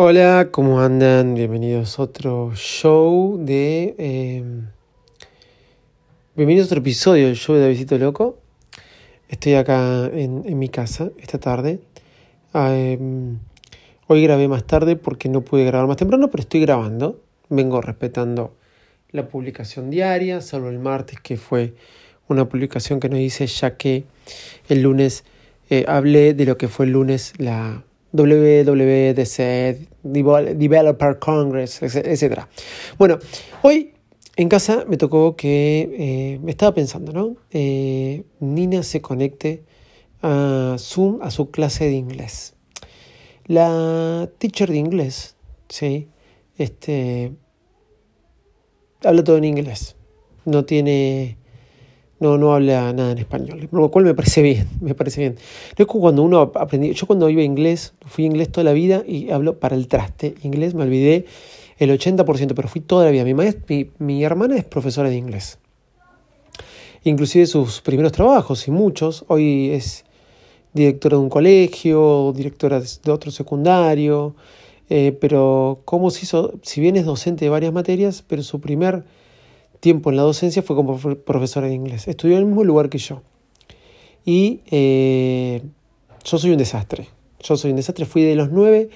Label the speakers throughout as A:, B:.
A: Hola, ¿cómo andan? Bienvenidos a otro show de... Eh, bienvenidos a otro episodio del show de Davidito Loco. Estoy acá en, mi casa esta tarde. Eh, hoy grabé más tarde porque no pude grabar más temprano, pero estoy grabando. Vengo respetando la publicación diaria, salvo el martes que fue una publicación que no hice ya que el lunes eh, hablé de lo que fue el lunes la WWDC, Developer Congress, etc. Bueno, hoy en casa me tocó que eh, me estaba pensando, ¿no? Eh, Nina se conecte a Zoom a su clase de inglés. La teacher de inglés, ¿sí? Este, habla todo en inglés. No tiene no, no habla nada en español, lo cual me parece bien, me parece bien. Es como cuando uno aprendí, yo cuando iba inglés, fui inglés toda la vida y hablo para el traste inglés, me olvidé el 80%, pero fui toda la vida. Mi, mi, mi hermana es profesora de inglés. Inclusive sus primeros trabajos, y muchos, hoy es directora de un colegio, directora de otro secundario, eh, pero cómo se hizo, si bien es docente de varias materias, pero su primer tiempo en la docencia fue como profesora de inglés. Estudió en el mismo lugar que yo. Y eh, yo soy un desastre. Yo soy un desastre. Fui de los 9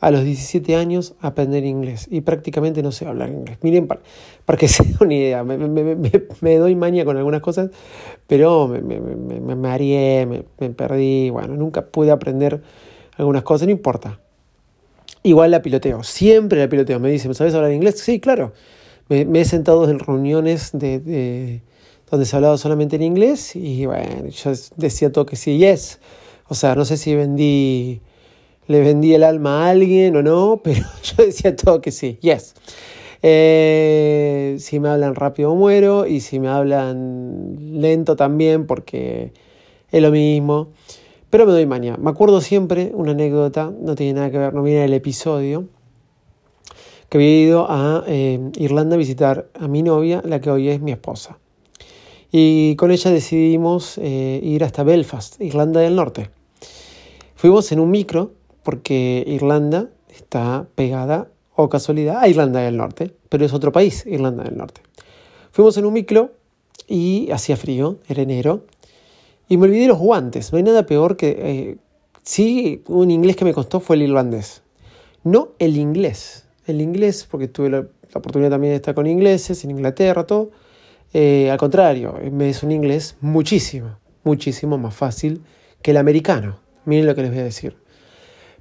A: a los 17 años a aprender inglés y prácticamente no sé hablar inglés. Miren, para, para que se den una idea, me, me, me, doy maña con algunas cosas, pero me, me, me, mareé, me, perdí, bueno, nunca pude aprender algunas cosas, no importa. Igual la piloteo, siempre la piloteo. Me dicen, ¿sabes hablar inglés? Sí, claro. Me, he sentado en reuniones de, donde se hablaba solamente en inglés y bueno, yo decía todo que sí, yes. O sea, no sé si vendí, le vendí el alma a alguien o no, pero yo decía todo que sí, yes. Eh, si me hablan rápido muero y si me hablan lento también porque es lo mismo. Pero me doy maña. Me acuerdo siempre una anécdota, no tiene nada que ver, no viene el episodio que había ido a eh, Irlanda a visitar a mi novia, la que hoy es mi esposa. Y con ella decidimos eh, ir hasta Belfast, Irlanda del Norte. Fuimos en un micro porque Irlanda está pegada, o casualidad, a Irlanda del Norte, pero es otro país, Irlanda del Norte. Fuimos en un micro y hacía frío, era enero, y me olvidé los guantes. No hay nada peor que... Eh, sí, un inglés que me costó fue el irlandés. No el inglés el inglés, porque tuve la, oportunidad también de estar con ingleses en Inglaterra, todo. Eh, al contrario, me es un inglés muchísimo, muchísimo más fácil que el americano. Miren lo que les voy a decir.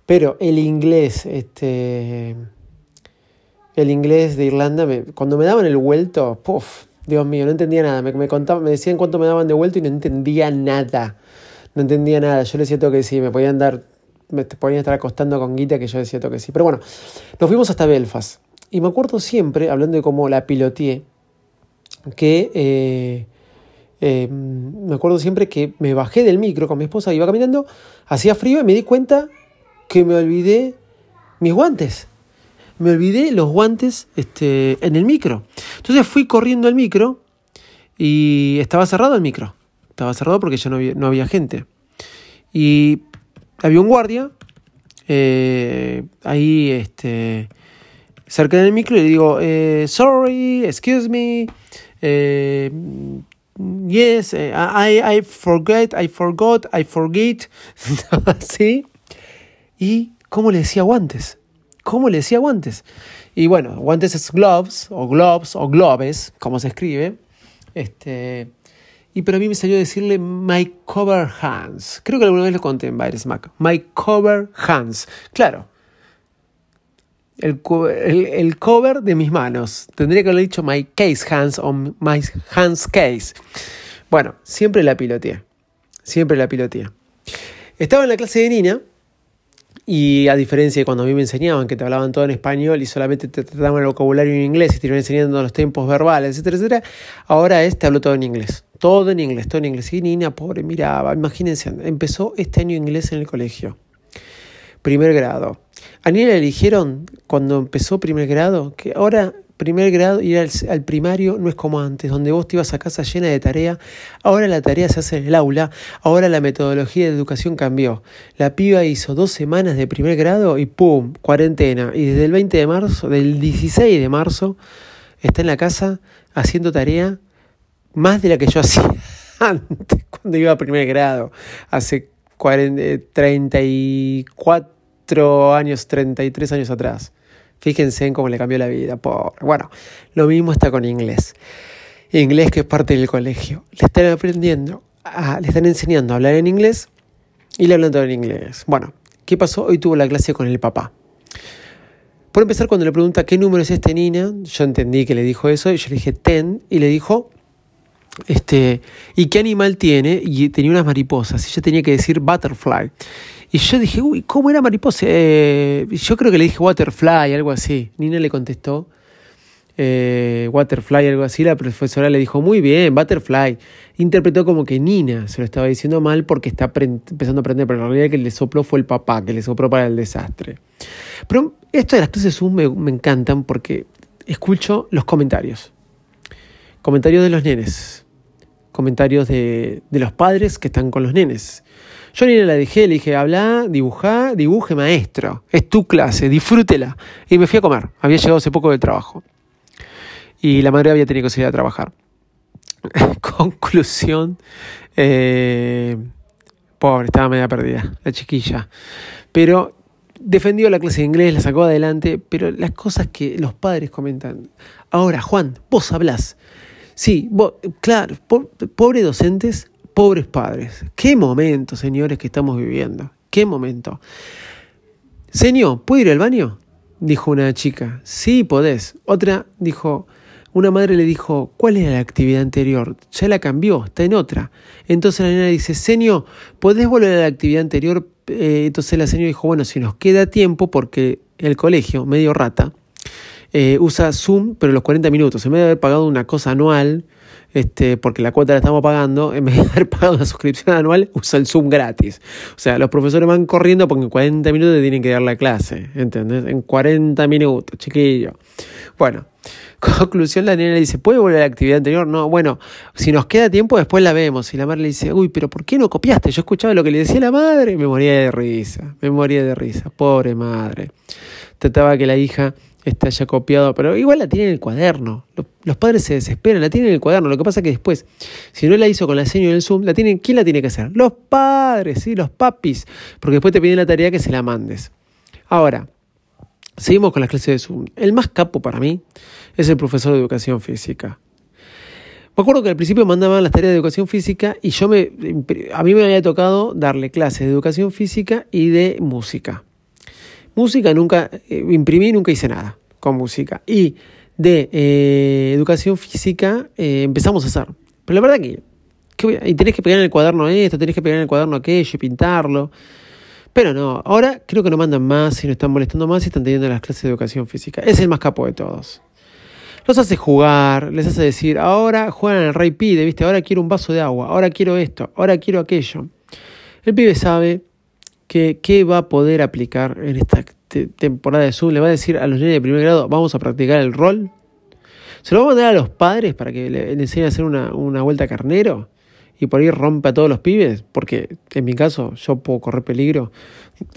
A: Pero el inglés, este, el inglés de Irlanda, cuando me daban el vuelto, puff, Dios mío, no entendía nada. Me, me, contaban, me decían cuánto me daban de vuelto y no entendía nada. No entendía nada. Yo les todo que sí, me podían dar me podían estar acostando con guita que yo decía que sí. Pero bueno, nos fuimos hasta Belfast. Y me acuerdo siempre, hablando de cómo la piloteé, que eh, eh, me acuerdo siempre que me bajé del micro con mi esposa, iba caminando, hacía frío y me di cuenta que me olvidé mis guantes. Me olvidé los guantes este, en el micro. Entonces fui corriendo al micro y estaba cerrado el micro. Estaba cerrado porque ya no había, no había gente. Y había un guardia eh, ahí este, cerca del micro y le digo, eh, sorry, excuse me, eh, yes, I, I forget, I forgot, I forget, ¿sí? Y cómo le decía guantes, cómo le decía guantes. Y bueno, guantes es gloves, o gloves, o globes, como se escribe. Este, y pero a mí me salió decirle My Cover Hands. Creo que alguna vez lo conté en Baires Mac. My Cover Hands. Claro. El, el, cover de mis manos. Tendría que haber dicho My Case Hands o My Hands Case. Bueno, siempre la piloteé. Siempre la piloteé. Estaba en la clase de Nina y a diferencia de cuando a mí me enseñaban que te hablaban todo en español y solamente te trataban el vocabulario en inglés y te iban enseñando los tiempos verbales, etcétera, etcétera, ahora es te hablo todo en inglés. Todo en inglés, todo en inglés. Y Nina, pobre, miraba, imagínense, empezó este año inglés en el colegio. Primer grado. A Nina le dijeron, cuando empezó primer grado, que ahora primer grado, ir al, primario no es como antes, donde vos te ibas a casa llena de tarea. Ahora la tarea se hace en el aula, ahora la metodología de educación cambió. La piba hizo dos semanas de primer grado y ¡pum! cuarentena. Y desde el 20 de marzo, del 16 de marzo, está en la casa haciendo tarea más de la que yo hacía antes, cuando iba a primer grado, hace 34 años, 33 años atrás. Fíjense en cómo le cambió la vida. Bueno, lo mismo está con inglés. Inglés que es parte del colegio. Le están aprendiendo, le están enseñando a hablar en inglés y le hablan todo en inglés. Bueno, ¿qué pasó? Hoy tuvo la clase con el papá. Por empezar, cuando le pregunta qué número es este Nina, yo entendí que le dijo eso y yo le dije ten y le dijo, este, ¿y qué animal tiene? Y tenía unas mariposas ella tenía que decir butterfly. Y yo dije, uy, ¿cómo era mariposa? Eh, yo creo que le dije Waterfly, algo así. Nina le contestó, eh, Waterfly, algo así. La profesora le dijo, muy bien, Butterfly. Interpretó como que Nina se lo estaba diciendo mal porque está empezando a aprender, pero en realidad que le sopló fue el papá, que le sopló para el desastre. Pero esto de las clases Zoom me, me encantan porque escucho los comentarios. Comentarios de los nenes. Comentarios de, los padres que están con los nenes yo ni la dejé, le dije, habla, dibujá, dibuje maestro. Es tu clase, disfrútela. Y me fui a comer. Había llegado hace poco del trabajo. Y la madre había tenido que salir a trabajar. Conclusión. Eh, pobre, estaba media perdida, la chiquilla. Pero defendió la clase de inglés, la sacó adelante, pero las cosas que los padres comentan. Ahora, Juan, vos hablás. Sí, claro, pobre docentes pobres padres. Qué momento, señores, que estamos viviendo. Qué momento. Señor, ¿puedo ir al baño? Dijo una chica. Sí, podés. Otra dijo, una madre le dijo, ¿cuál era la actividad anterior? Ya la cambió, está en otra. Entonces la nena dice, Señor, ¿podés volver a la actividad anterior? Eh, entonces la señora dijo, bueno, si nos queda tiempo, porque el colegio, medio rata, eh, usa Zoom, pero los 40 minutos. En vez de haber pagado una cosa anual, este, porque la cuota la estamos pagando, en vez de haber pagado una suscripción anual, usa el Zoom gratis. O sea, los profesores van corriendo porque en 40 minutos tienen que dar la clase, ¿entendés? En 40 minutos, chiquillo. Bueno, conclusión, la nena le dice, ¿puede volver a la actividad anterior? No, bueno, si nos queda tiempo, después la vemos. Y la madre le dice, uy, pero ¿por qué no copiaste? Yo escuchaba lo que le decía la madre, me moría de risa, me moría de risa, pobre madre. Trataba que la hija está ya copiado, pero igual la tiene en el cuaderno. Los, padres se desesperan, la tienen en el cuaderno. Lo que pasa es que después, si no la hizo con la seño del Zoom, la tienen, ¿quién la tiene que hacer? Los padres, ¿sí? los papis, porque después te piden la tarea que se la mandes. Ahora, seguimos con las clases de Zoom. El más capo para mí es el profesor de educación física. Me acuerdo que al principio mandaban las tareas de educación física y yo me, a mí me había tocado darle clases de educación física y de música. Música nunca, eh, imprimí, nunca hice nada con música. Y de eh, educación física eh, empezamos a hacer. Pero la verdad que, y tenés que pegar en el cuaderno esto, tenés que pegar en el cuaderno aquello y pintarlo. Pero no, ahora creo que no mandan más y no están molestando más y están teniendo las clases de educación física. Es el más capo de todos. Los hace jugar, les hace decir, ahora juegan al rey pide, ¿viste? Ahora quiero un vaso de agua, ahora quiero esto, ahora quiero aquello. El pibe sabe que qué va a poder aplicar en esta temporada de Zoom. Le va a decir a los niños de primer grado, vamos a practicar el rol. Se lo va a mandar a los padres para que le, enseñen a hacer una, una vuelta carnero y por ahí rompa a todos los pibes, porque en mi caso yo puedo correr peligro,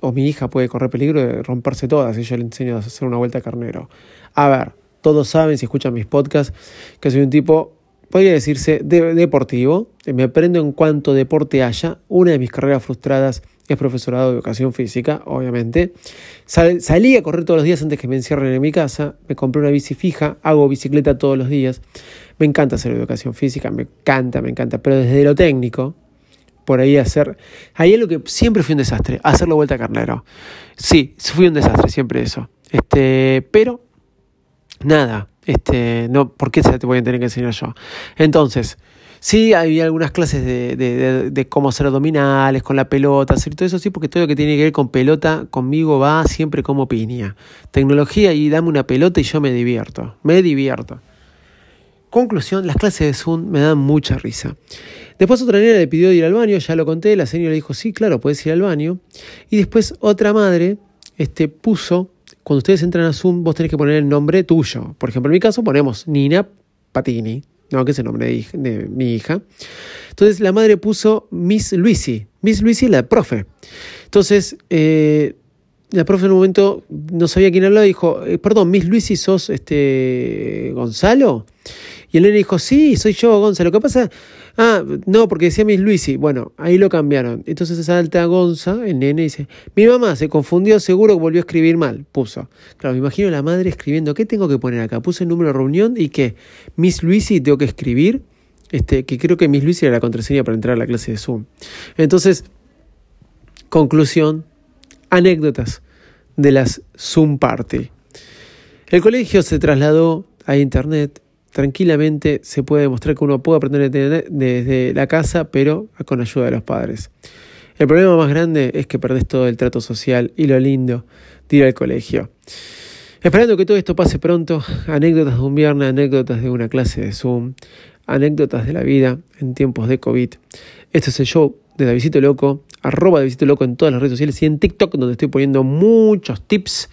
A: o mi hija puede correr peligro de romperse todas si yo le enseño a hacer una vuelta carnero. A ver, todos saben, si escuchan mis podcasts, que soy un tipo podría decirse deportivo. Me aprendo en cuanto deporte haya. Una de mis carreras frustradas es profesorado de educación física, obviamente. salí a correr todos los días antes que me encierren en mi casa. Me compré una bici fija, hago bicicleta todos los días. Me encanta hacer educación física, me encanta, me encanta. Pero desde lo técnico, por ahí hacer. Ahí es lo que siempre fui un desastre, hacerlo vuelta a carnero. Sí, fui un desastre, siempre eso. Este, pero nada, este, no, ¿por qué se te voy a tener que enseñar yo? Entonces, sí, hay algunas clases de, de, de, cómo hacer abdominales, con la pelota, hacer todo eso, sí, porque todo lo que tiene que ver con pelota conmigo va siempre como piña. Tecnología y dame una pelota y yo me divierto, me divierto. Conclusión, las clases de Zoom me dan mucha risa. Después otra niña le pidió ir al baño, ya lo conté, la señora le dijo, sí, claro, puedes ir al baño. Y después otra madre este, puso cuando ustedes entran a Zoom, vos tenés que poner el nombre tuyo. Por ejemplo, en mi caso ponemos Nina Patini, ¿no? que es el nombre de, mi hija. Entonces la madre puso Miss Luisi. Miss Luisi la profe. Entonces, eh, la profe en un momento no sabía quién hablaba y dijo, eh, perdón, Miss Luisi, ¿sos este Gonzalo? Y el nene dijo, sí, soy yo, Gonzalo. ¿Qué pasa? Ah, no, porque decía Miss Luisi. Bueno, ahí lo cambiaron. Entonces salta Gonza, el nene, dice, mi mamá se confundió, seguro que volvió a escribir mal. Puso. Claro, me imagino la madre escribiendo, ¿qué tengo que poner acá? Puse el número de reunión y que Miss Luisi tengo que escribir. Este, que creo que Miss Luisi era la contraseña para entrar a la clase de Zoom. Entonces, conclusión, anécdotas de las Zoom Party. El colegio se trasladó a Internet tranquilamente se puede demostrar que uno puede aprender desde la casa, pero con ayuda de los padres. El problema más grande es que perdés todo el trato social y lo lindo de ir al colegio. Esperando que todo esto pase pronto, anécdotas de un viernes, anécdotas de una clase de Zoom, anécdotas de la vida en tiempos de COVID. Este es el show de Davidito Loco, arroba Davidito Loco en todas las redes sociales y en TikTok, donde estoy poniendo muchos tips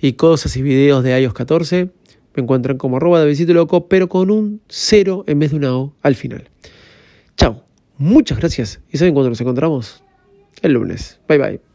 A: y cosas y videos de iOS 14. Me encuentran como arroba de visito loco, pero con un cero en vez de una O al final. Chao, muchas gracias. ¿Y saben cuándo nos encontramos? El lunes. Bye bye.